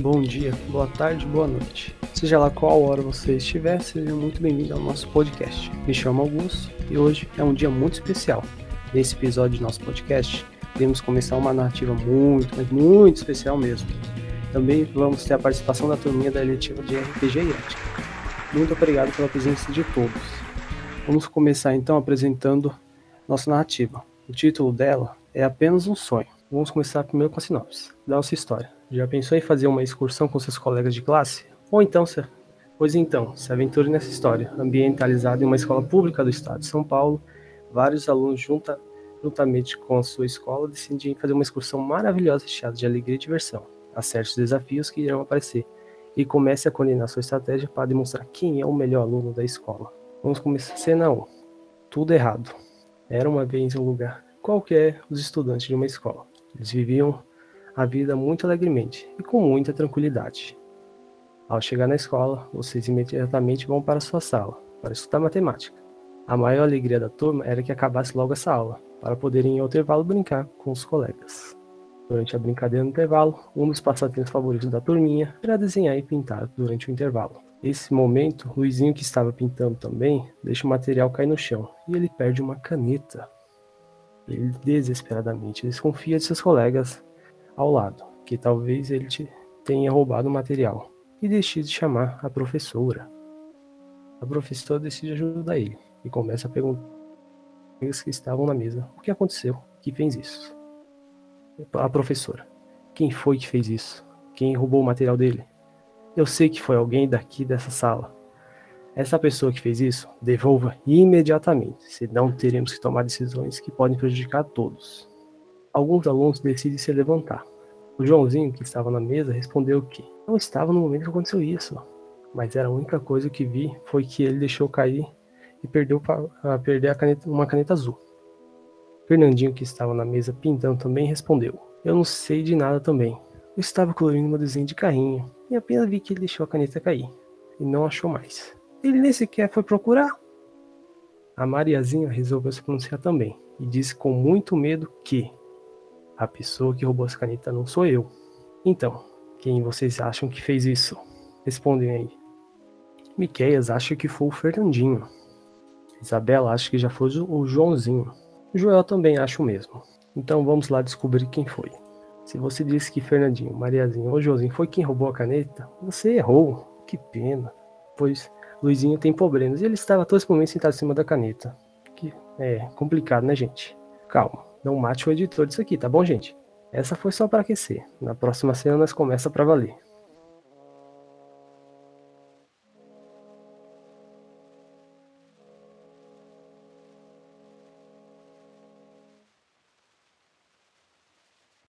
bom dia, boa tarde, boa noite. Seja lá qual hora você estiver, seja muito bem-vindo ao nosso podcast. Me chamo Augusto e hoje é um dia muito especial. Nesse episódio do nosso podcast, iremos começar uma narrativa muito, mas muito especial mesmo. Também vamos ter a participação da turminha da eletiva de RPG e Ética. Muito obrigado pela presença de todos. Vamos começar então apresentando nossa narrativa. O título dela é Apenas um Sonho. Vamos começar primeiro com a sinopse da nossa história. Já pensou em fazer uma excursão com seus colegas de classe? Ou então, se... pois então, se aventure nessa história. Ambientalizada em uma escola pública do estado de São Paulo, vários alunos junta, juntamente com a sua escola decidem fazer uma excursão maravilhosa recheada de alegria e diversão. Acerte os desafios que irão aparecer e comece a coordenar sua estratégia para demonstrar quem é o melhor aluno da escola. Vamos começar cena 1. Tudo errado. Era uma vez um lugar qualquer os estudantes de uma escola. Eles viviam a vida muito alegremente e com muita tranquilidade. Ao chegar na escola, vocês imediatamente vão para sua sala para estudar matemática. A maior alegria da turma era que acabasse logo essa aula, para poderem ao intervalo brincar com os colegas. Durante a brincadeira no intervalo, um dos passatempos favoritos da turminha era desenhar e pintar durante o intervalo. Nesse momento, Luizinho, que estava pintando também, deixa o material cair no chão e ele perde uma caneta. Ele desesperadamente desconfia de seus colegas ao lado, que talvez ele tenha roubado o material, e decide chamar a professora. A professora decide ajudar ele e começa a perguntar aos que estavam na mesa o que aconteceu, que fez isso. A professora, quem foi que fez isso? Quem roubou o material dele? Eu sei que foi alguém daqui dessa sala. Essa pessoa que fez isso, devolva imediatamente, senão teremos que tomar decisões que podem prejudicar todos. Alguns alunos decidem se levantar. O Joãozinho, que estava na mesa, respondeu que não estava no momento que aconteceu isso, mas era a única coisa que vi foi que ele deixou cair e perdeu a perder a caneta, uma caneta azul. Fernandinho, que estava na mesa pintando, também respondeu: Eu não sei de nada também. Eu estava colorindo uma desenho de carrinho e apenas vi que ele deixou a caneta cair e não achou mais. Ele nem sequer foi procurar. A Mariazinha resolveu se pronunciar também e disse com muito medo que a pessoa que roubou essa caneta não sou eu. Então, quem vocês acham que fez isso? Respondem aí. Miqueias acha que foi o Fernandinho. Isabela acha que já foi o Joãozinho. Joel também acha o mesmo. Então vamos lá descobrir quem foi. Se você disse que Fernandinho, Mariazinho ou Joãozinho foi quem roubou a caneta, você errou. Que pena. Pois Luizinho tem problemas e ele estava todo esse momento sentado em cima da caneta. Que é complicado, né, gente? Calma. Não mate o editor disso aqui, tá bom, gente? Essa foi só para aquecer. Na próxima cena nós começa para valer.